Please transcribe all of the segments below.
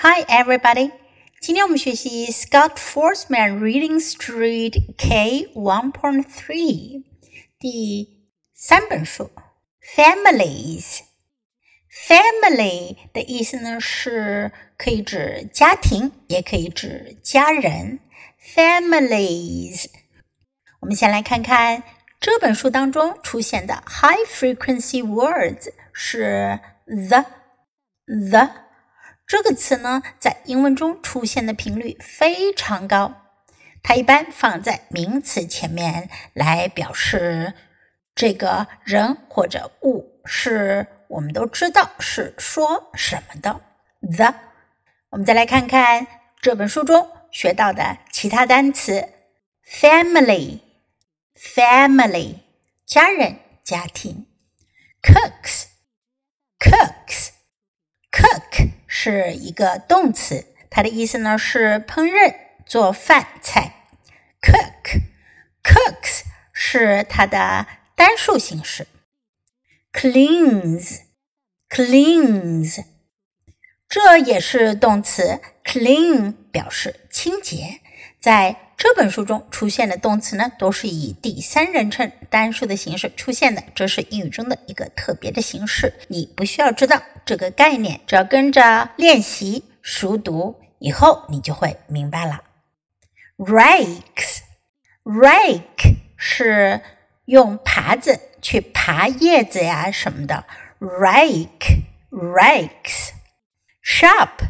Hi, everybody. 今天我们学习 Scott Foresman Reading Street K 1.3第三本书 Families。Family 的意思呢是可以指家庭，也可以指家人。Families。我们先来看看这本书当中出现的 high frequency words 是 the the。这个词呢，在英文中出现的频率非常高，它一般放在名词前面来表示这个人或者物是我们都知道是说什么的。The，我们再来看看这本书中学到的其他单词：family，family，家人、家庭；cook。是一个动词，它的意思呢是烹饪、做饭菜。cook，cooks 是它的单数形式。cleans，cleans 这也是动词，clean 表示清洁。在这本书中出现的动词呢，都是以第三人称单数的形式出现的，这是英语中的一个特别的形式。你不需要知道这个概念，只要跟着练习熟读，以后你就会明白了。Rakes，rake 是用耙子去耙叶子呀什么的。Rake，rakes，shop。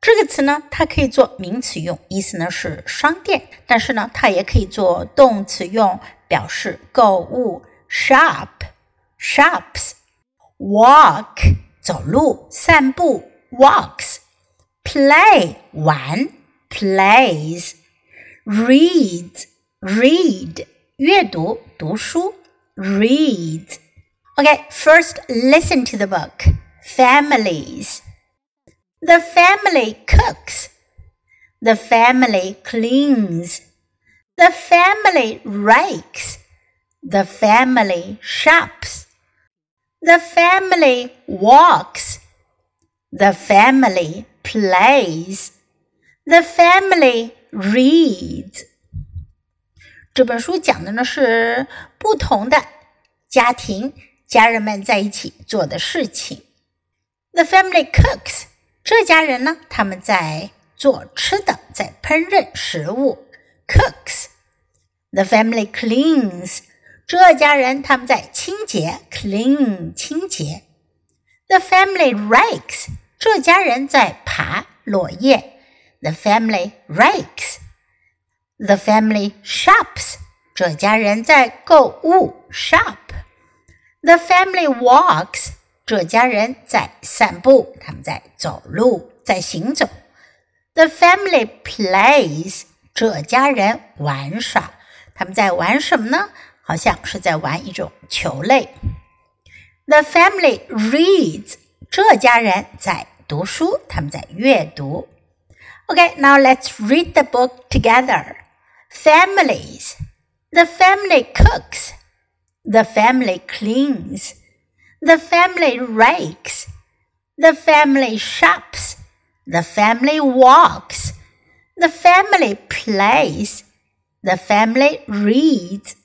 这个词呢，它可以做名词用，意思呢是商店，但是呢，它也可以做动词用，表示购物。shop，shops，walk，走路、散步；walks，play，玩；plays，read，read，阅读、读书；reads。Okay, first listen to the book. Families. The family cooks. The family cleans. The family rakes. The family shops. The family walks. The family plays. The family reads. 这本书讲的呢是不同的家庭家人们在一起做的事情。The family cooks 这家人呢，他们在做吃的，在烹饪食物，cooks。The family cleans。这家人他们在清洁，clean 清洁。The family rakes。这家人在爬落叶，the family rakes。The family shops。这家人在购物，shop。The family walks。 这家人在散步，他们在走路，在行走。The family plays。这家人玩耍，他们在玩什么呢？好像是在玩一种球类。The family reads。这家人在读书，他们在阅读。Okay, now let's read the book together. Families. The family cooks. The family cleans. The family rakes. The family shops. The family walks. The family plays. The family reads.